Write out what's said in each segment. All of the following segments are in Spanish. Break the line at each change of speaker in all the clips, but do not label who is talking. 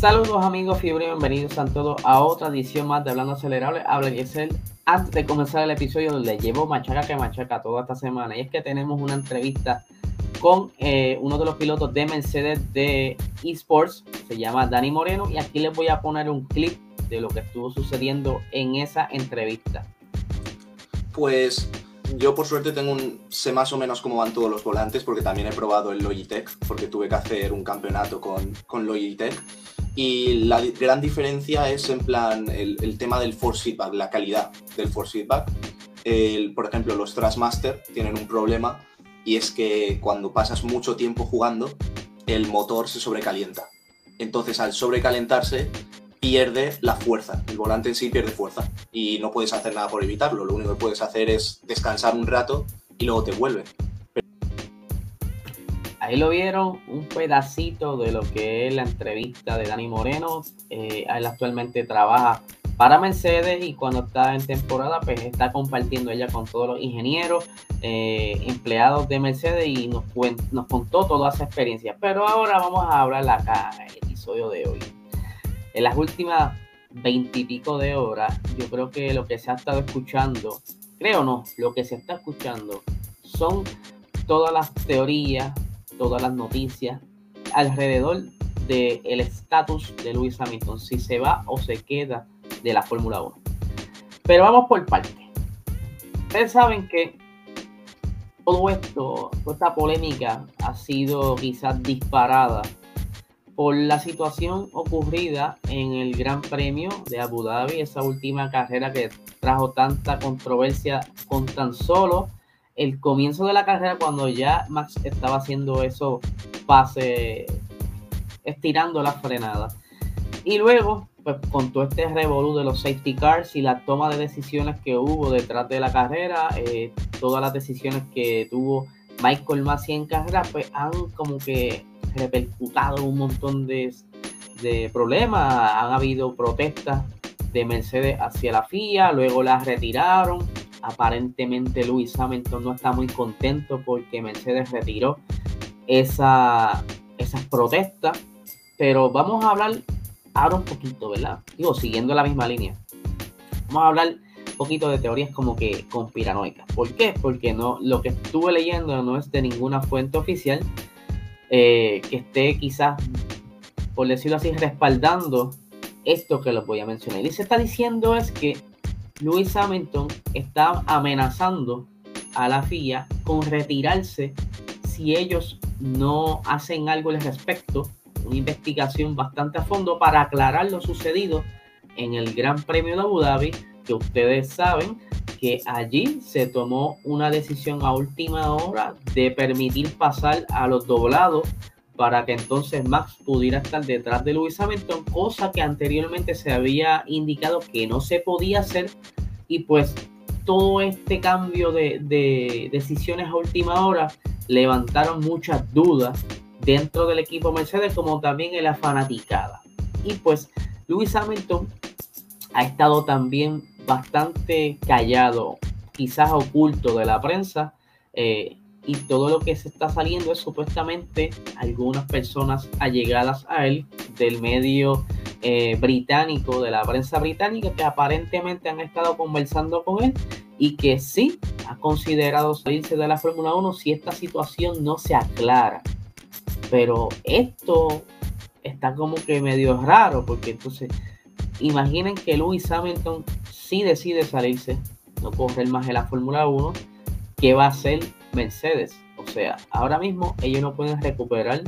Saludos amigos fiebre, bienvenidos a todos a otra edición más de Hablando Acelerable. Habla Yesel. Antes de comenzar el episodio, le llevo machaca que machaca toda esta semana. Y es que tenemos una entrevista con eh, uno de los pilotos de Mercedes de eSports. Se llama Dani Moreno. Y aquí les voy a poner un clip de lo que estuvo sucediendo en esa entrevista.
Pues yo por suerte tengo un, sé más o menos cómo van todos los volantes porque también he probado el Logitech porque tuve que hacer un campeonato con, con Logitech y la gran diferencia es en plan el, tema del force feedback, la calidad del force feedback. por ejemplo, los Trashmaster tienen un problema y es que cuando pasas mucho tiempo jugando, el motor se sobrecalienta. Entonces, al sobrecalentarse, pierde la fuerza. El volante en sí pierde fuerza y no puedes hacer nada por evitarlo. Lo único que puedes hacer es descansar un rato y luego te vuelve.
Ahí lo vieron, un pedacito de lo que es la entrevista de Dani Moreno. Eh, él actualmente trabaja para Mercedes y cuando está en temporada, pues está compartiendo ella con todos los ingenieros, eh, empleados de Mercedes y nos, nos contó toda esa experiencia. Pero ahora vamos a hablar acá en el episodio de hoy. En las últimas veintipico de horas, yo creo que lo que se ha estado escuchando, creo no, lo que se está escuchando son todas las teorías, todas las noticias alrededor del estatus de Luis Hamilton, si se va o se queda de la Fórmula 1. Pero vamos por parte. Ustedes saben que todo esto, toda esta polémica ha sido quizás disparada por la situación ocurrida en el Gran Premio de Abu Dhabi, esa última carrera que trajo tanta controversia con tan solo el comienzo de la carrera, cuando ya Max estaba haciendo eso pase, estirando la frenada. Y luego, pues con todo este revolú de los safety cars y la toma de decisiones que hubo detrás de la carrera, eh, todas las decisiones que tuvo Michael Massey en carrera, pues han como que repercutado un montón de, de problemas. Han habido protestas de Mercedes hacia la FIA, luego las retiraron Aparentemente Luis Hamilton no está muy contento porque Mercedes retiró esa, esas protestas. Pero vamos a hablar ahora un poquito, ¿verdad? Digo, siguiendo la misma línea. Vamos a hablar un poquito de teorías como que conspiranoicas. ¿Por qué? Porque no, lo que estuve leyendo no es de ninguna fuente oficial eh, que esté quizás, por decirlo así, respaldando esto que les voy a mencionar. Y se está diciendo es que Luis Hamilton está amenazando a la FIA con retirarse si ellos no hacen algo al respecto, una investigación bastante a fondo para aclarar lo sucedido en el Gran Premio de Abu Dhabi, que ustedes saben que allí se tomó una decisión a última hora de permitir pasar a los doblados para que entonces Max pudiera estar detrás de Lewis Hamilton, cosa que anteriormente se había indicado que no se podía hacer y pues todo este cambio de, decisiones a última hora levantaron muchas dudas dentro del equipo Mercedes como también en la fanaticada. Y pues Lewis Hamilton ha estado también bastante callado, quizás oculto de la prensa. Eh, y todo lo que se está saliendo es supuestamente algunas personas allegadas a él del medio eh, británico, de la prensa británica, que aparentemente han estado conversando con él y que sí ha considerado salirse de la Fórmula 1 si esta situación no se aclara. Pero esto está como que medio raro, porque entonces imaginen que Lewis Hamilton sí decide salirse, no correr más en la Fórmula 1, ¿qué va a hacer Mercedes. O sea, ahora mismo ellos no pueden recuperar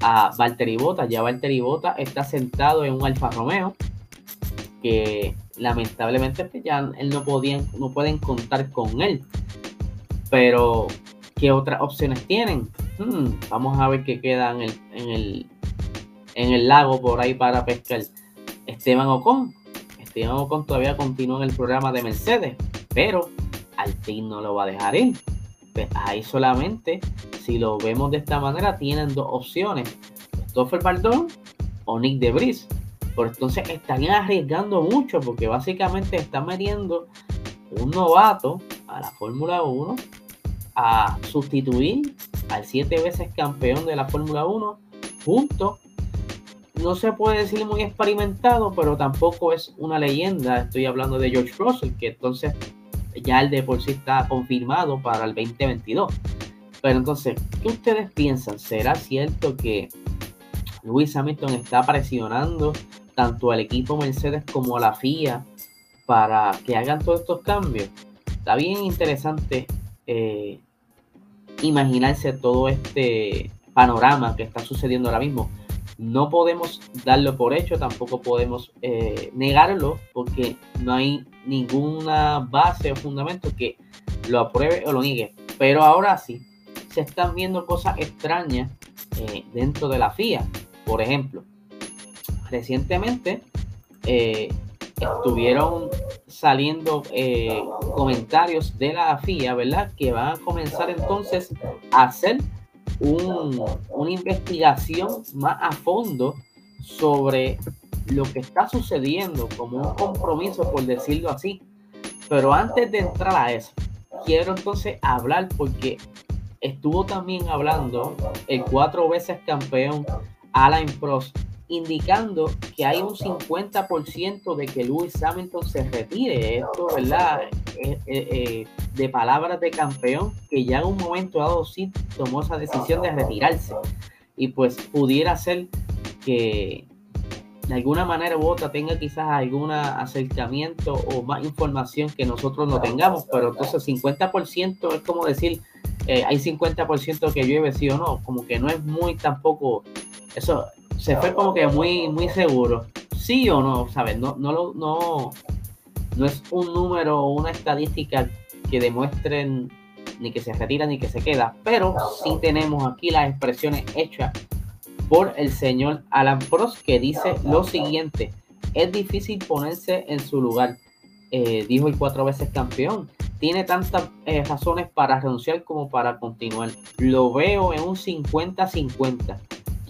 a Valtteri Bottas. Ya Valtteri Bottas está sentado en un Alfa Romeo que lamentablemente pues, ya él no podían, no pueden contar con él. Pero ¿qué otras opciones tienen? Hmm, vamos a ver qué queda en el, en el, en el lago por ahí para pescar. Esteban Ocon. Esteban Ocon todavía continúa en el programa de Mercedes, pero Alpine no lo va a dejar ir. Pues ahí solamente, si lo vemos de esta manera, tienen dos opciones: Stoffel Baldón o Nick Debris. Por entonces estarían arriesgando mucho porque básicamente están metiendo un novato a la Fórmula 1 a sustituir al siete veces campeón de la Fórmula 1 junto no se puede decir muy experimentado, pero tampoco es una leyenda. Estoy hablando de George Russell, que entonces ya el de por sí está confirmado para el 2022. Pero entonces, ¿qué ustedes piensan? ¿Será cierto que Lewis Hamilton está presionando tanto al equipo Mercedes como a la FIA para que hagan todos estos cambios? Está bien interesante eh, imaginarse todo este panorama que está sucediendo ahora mismo. No podemos darlo por hecho, tampoco podemos eh, negarlo, porque no hay ninguna base o fundamento que lo apruebe o lo niegue. Pero ahora sí, se están viendo cosas extrañas eh, dentro de la FIA. Por ejemplo, recientemente eh, estuvieron saliendo comentarios de la FIA, ¿verdad? Que van a comenzar entonces a hacer una investigación más a fondo sobre lo que está sucediendo como un compromiso, por decirlo así. Pero antes de entrar a eso, quiero entonces hablar porque estuvo también hablando el cuatro veces campeón Alain Prost indicando que hay un 50% de que Lewis Hamilton se retire. Esto, ¿verdad? Eh, eh, eh, de palabras de campeón, que ya en un momento dado sí tomó esa decisión de retirarse. Y pues pudiera ser que de alguna manera u otra tenga quizás algún acercamiento o más información que nosotros no tengamos, pero entonces 50% es como decir, hay 50% que llueve sí o no, como que no es muy tampoco, eso se fue como que muy, muy seguro. Sí o no, ¿sabes? No, no, no, no es un número o una estadística que demuestren ni que se retira ni que se queda, pero sí tenemos aquí las expresiones hechas por el señor Alan Prost que dice lo siguiente, es difícil ponerse en su lugar, eh, dijo el cuatro veces campeón, tiene tantas eh, razones para renunciar como para continuar, lo veo en un 50-50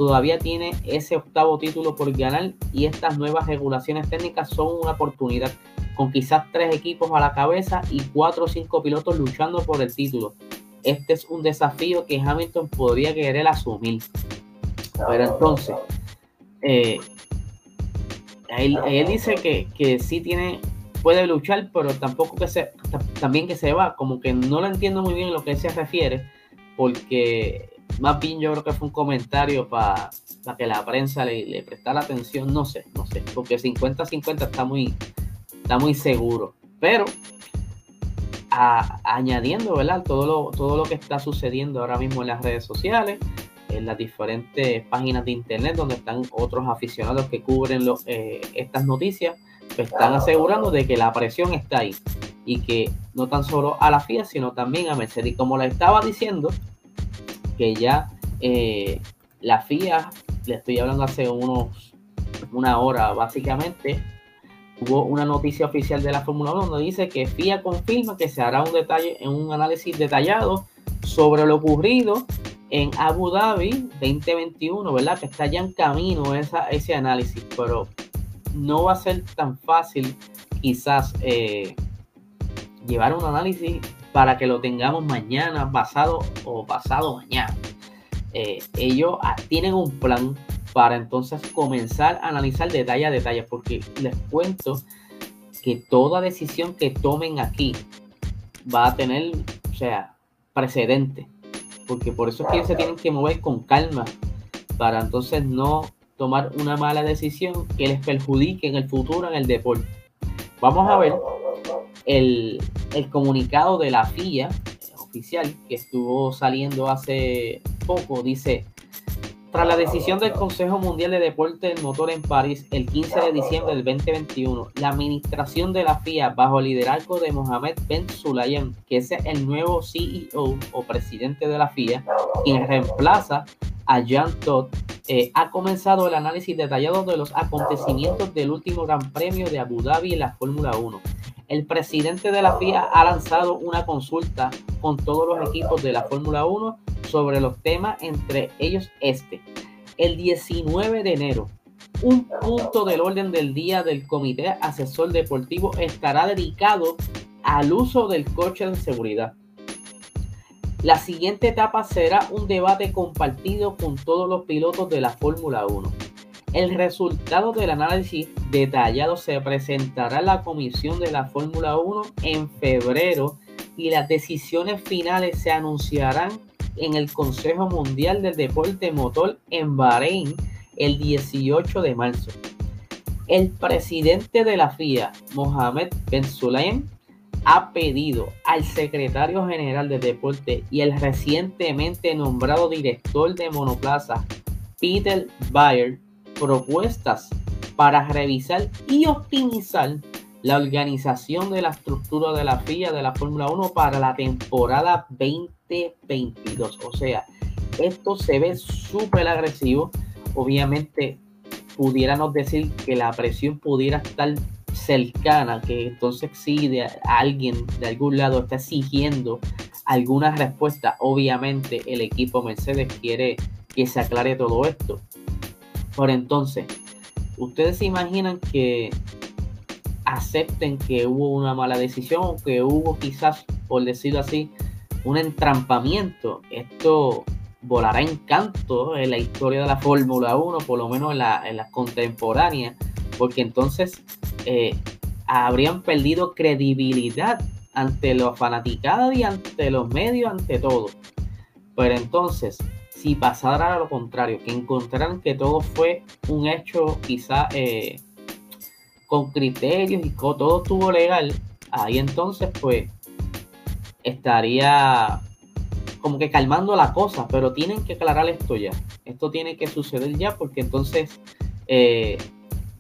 todavía tiene ese octavo título por ganar y estas nuevas regulaciones técnicas son una oportunidad, con quizás tres equipos a la cabeza y cuatro o cinco pilotos luchando por el título. Este es un desafío que Hamilton podría querer asumir. Pero entonces, eh, él, dice que, que sí tiene, puede luchar, pero tampoco que se, también que se va, como que no lo entiendo muy bien lo que se refiere, porque más bien yo creo que fue un comentario para que la prensa le, le, prestara atención, no sé, no sé, porque 50-50 está muy, está muy seguro. Pero añadiendo, ¿verdad? Todo lo, todo lo que está sucediendo ahora mismo en las redes sociales, en las diferentes páginas de internet donde están otros aficionados que cubren eh, estas noticias, pues están asegurando de que la presión está ahí y que no tan solo a la FIA, sino también a Mercedes. Y como le estaba diciendo, que ya eh, la FIA, le estoy hablando hace unos una hora básicamente, hubo una noticia oficial de la Fórmula 1 donde dice que FIA confirma que se hará un detalle en un análisis detallado sobre lo ocurrido en Abu Dhabi 2021, ¿verdad? Que está ya en camino esa, ese análisis, pero no va a ser tan fácil quizás eh, llevar un análisis para que lo tengamos mañana, pasado o pasado mañana. Eh, ellos ah, tienen un plan para entonces comenzar a analizar detalle a detalle, porque les cuento que toda decisión que tomen aquí va a tener, o sea, precedente, porque por eso es que se tienen que mover con calma para entonces no tomar una mala decisión que les perjudique en el futuro en el deporte. Vamos a ver el, comunicado de la FIA oficial que estuvo saliendo hace poco dice, tras la decisión del Consejo Mundial de Deporte del Motor en París el 15 de diciembre del 2021, la administración de la FIA bajo el liderazgo de Mohamed Ben Sulayem, que es el nuevo CEO o presidente de la FIA, quien reemplaza a Jean Todt, eh, ha comenzado el análisis detallado de los acontecimientos del último Gran Premio de Abu Dhabi en la Fórmula 1 el presidente de la FIA ha lanzado una consulta con todos los equipos de la Fórmula 1 sobre los temas, entre ellos este. El 19 de enero, un punto del orden del día del Comité Asesor Deportivo estará dedicado al uso del coche de seguridad. La siguiente etapa será un debate compartido con todos los pilotos de la Fórmula 1. El resultado del análisis detallado se presentará la comisión de la Fórmula 1 en febrero y las decisiones finales se anunciarán en el Consejo Mundial del Deporte Motor en Bahrein el 18 de marzo. El presidente de la FIA, Mohamed Ben Sulayem, ha pedido al secretario general de deporte y el recientemente nombrado director de monoplaza, Peter Bayer, propuestas para revisar y optimizar la organización de la estructura de la FIA de la Fórmula 1 para la temporada 2022. O sea, esto se ve súper agresivo. Obviamente, pudiéramos decir que la presión pudiera estar cercana, que entonces si de alguien de algún lado está exigiendo alguna respuesta, obviamente el equipo Mercedes quiere que se aclare todo esto. Por entonces, ustedes se imaginan que acepten que hubo una mala decisión, que hubo quizás, por decirlo así, un entrampamiento. Esto volará en canto en la historia de la Fórmula 1, por lo menos en la, en contemporánea, porque entonces eh, habrían perdido credibilidad ante los fanaticados y ante los medios, ante todo. Pero entonces, si pasara lo contrario, que encontraran que todo fue un hecho quizá eh, con criterios y todo estuvo legal, ahí entonces pues estaría como que calmando la cosa, pero tienen que aclarar esto ya. Esto tiene que suceder ya porque entonces eh,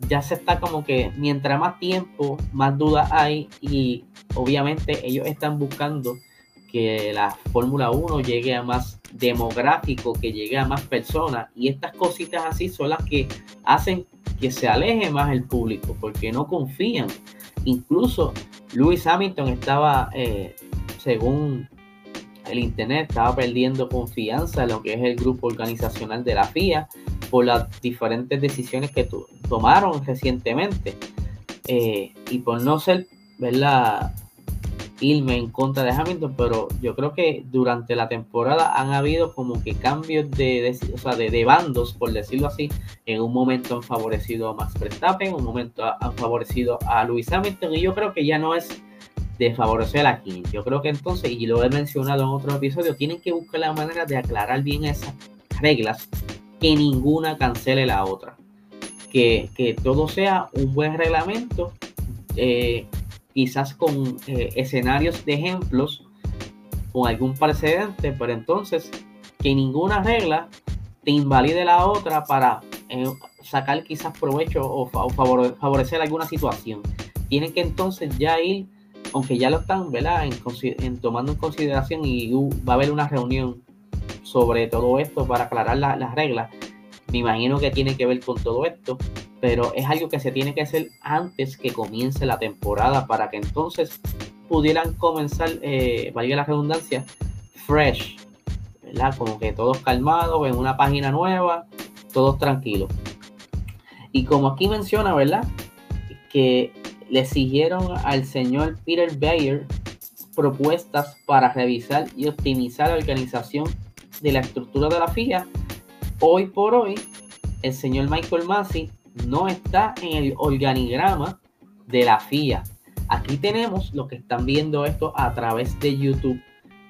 ya se está como que mientras más tiempo, más dudas hay y obviamente ellos están buscando que la Fórmula 1 llegue a más demográfico, que llegue a más personas y estas cositas así son las que hacen que se aleje más el público porque no confían. Incluso Lewis Hamilton estaba, eh, según el Internet, estaba perdiendo confianza en lo que es el grupo organizacional de la FIA por las diferentes decisiones que tomaron recientemente eh, y por no ser, ¿verdad? Irme en contra de Hamilton, pero yo creo que durante la temporada han habido como que cambios de, de, bandos, por decirlo así. En un momento han favorecido a Max Verstappen, en un momento han favorecido a Lewis Hamilton, y yo creo que ya no es de favorecer a King. Yo creo que entonces, y lo he mencionado en otro episodio, tienen que buscar la manera de aclarar bien esas reglas, que ninguna cancele la otra. Que, que todo sea un buen reglamento. Eh, quizás con eh, escenarios de ejemplos o algún precedente, pero entonces que ninguna regla te invalide la otra para eh, sacar quizás provecho o, favorecer alguna situación. Tienen que entonces ya ir, aunque ya lo están ¿verdad? En, tomando en consideración y va a haber una reunión sobre todo esto para aclarar las reglas. Me imagino que tiene que ver con todo esto pero es algo que se tiene que hacer antes que comience la temporada para que entonces pudieran comenzar, eh, valga la redundancia, fresh, ¿verdad? Como que todos calmados, en una página nueva, todos tranquilos. Y como aquí menciona, ¿verdad? Que le exigieron al señor Peter Bayer propuestas para revisar y optimizar la organización de la estructura de la FIA. Hoy por hoy, el señor Michael Massey no está en el organigrama de la FIA. Aquí tenemos lo que están viendo esto a través de YouTube.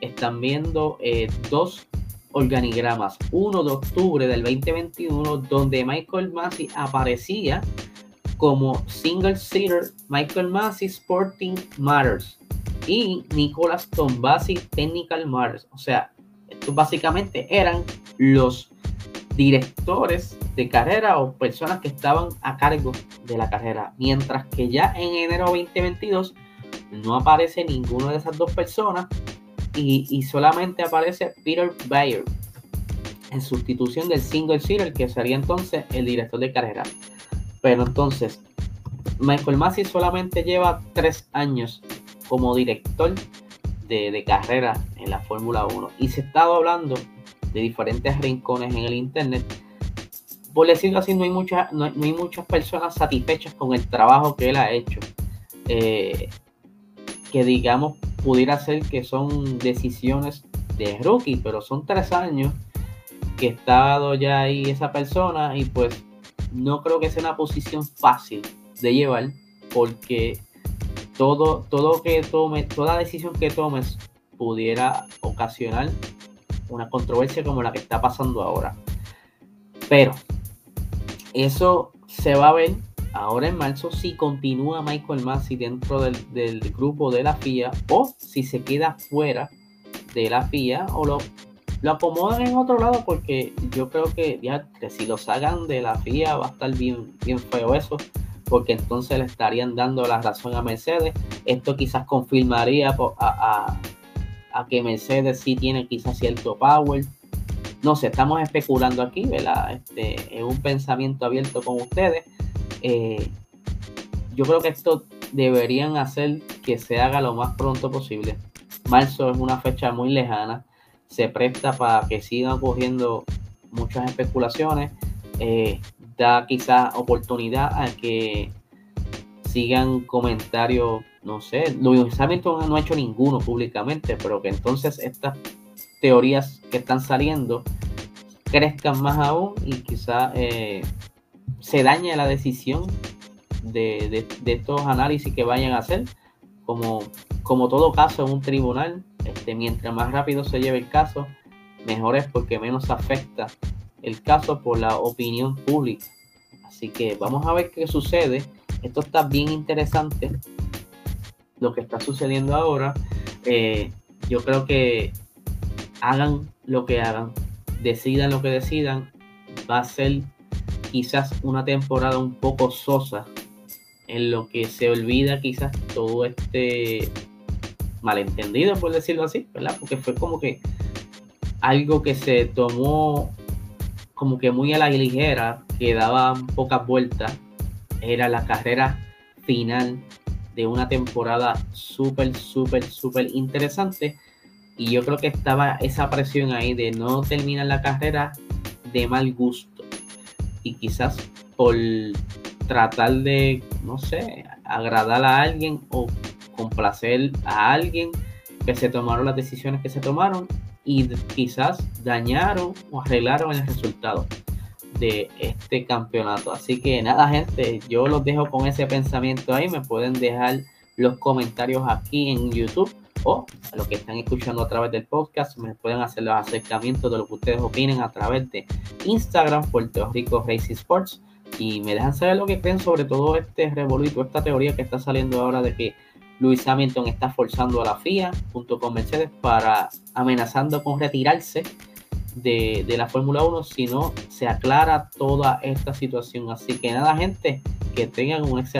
Están viendo eh, dos organigramas. Uno de octubre del 2021, donde Michael Massey aparecía como single seater Michael Massey Sporting Matters y Nicolas Tombasi Technical Matters. O sea, estos básicamente eran los directores de carrera o personas que estaban a cargo de la carrera. Mientras que ya en enero 2022 no aparece ninguna de esas dos personas y, solamente aparece Peter Bayer en sustitución del single seater que sería entonces el director de carrera. Pero entonces, Michael Massey solamente lleva tres años como director de, de carrera en la Fórmula 1 y se está hablando de diferentes rincones en el Internet. Por decirlo así, no hay, muchas, no, muchas personas satisfechas con el trabajo que él ha hecho. Eh, que digamos pudiera ser que son decisiones de rookie, pero son tres años que estado ya ahí esa persona y pues no creo que sea una posición fácil de llevar porque todo, todo que tome, toda decisión que tomes pudiera ocasionar una controversia como la que está pasando ahora. Pero eso se va a ver ahora en marzo si continúa Michael Massey dentro del, grupo de la FIA o si se queda fuera de la FIA o lo, lo acomodan en otro lado porque yo creo que ya que si lo sacan de la FIA va a estar bien, bien feo eso porque entonces le estarían dando la razón a Mercedes. Esto quizás confirmaría a, a, que Mercedes sí tiene quizás cierto power. No sé, estamos especulando aquí, ¿verdad? Este, en un pensamiento abierto con ustedes. Eh, yo creo que esto deberían hacer que se haga lo más pronto posible. Marzo es una fecha muy lejana, se presta para que sigan ocurriendo muchas especulaciones, eh, da quizás oportunidad a que sigan comentarios, no sé, Luis Hamilton no ha hecho ninguno públicamente, pero que entonces estas teorías que están saliendo crezcan más aún y quizás eh, se daña la decisión de, estos análisis que vayan a hacer. Como, como todo caso en un tribunal, este, mientras más rápido se lleve el caso, mejor es porque menos afecta el caso por la opinión pública. Así que vamos a ver qué sucede. Esto está bien interesante. Lo que está sucediendo ahora. Eh, yo creo que hagan lo que hagan, decidan lo que decidan, va a ser quizás una temporada un poco sosa en lo que se olvida quizás todo este malentendido, por decirlo así, ¿verdad? Porque fue como que algo que se tomó como que muy a la ligera, que daba pocas vueltas, era la carrera final de una temporada súper, súper, súper interesante. Y yo creo que estaba esa presión ahí de no terminar la carrera de mal gusto y quizás por tratar de, no sé, agradar a alguien o complacer a alguien que se tomaron las decisiones que se tomaron y quizás dañaron o arreglaron el resultado de este campeonato. Así que nada, gente, yo los dejo con ese pensamiento ahí. Me pueden dejar los comentarios aquí en YouTube o a los que están escuchando a través del podcast, me pueden hacer los acercamientos de lo que ustedes opinen a través de Instagram, Puerto Rico Racing Sports, y me dejan saber lo que creen sobre todo este revoluto, esta teoría que está saliendo ahora de que Luis Hamilton está forzando a la FIA junto con Mercedes para amenazando con retirarse de, de la Fórmula 1 si no se aclara toda esta situación. Así que nada, gente, que tengan un excelente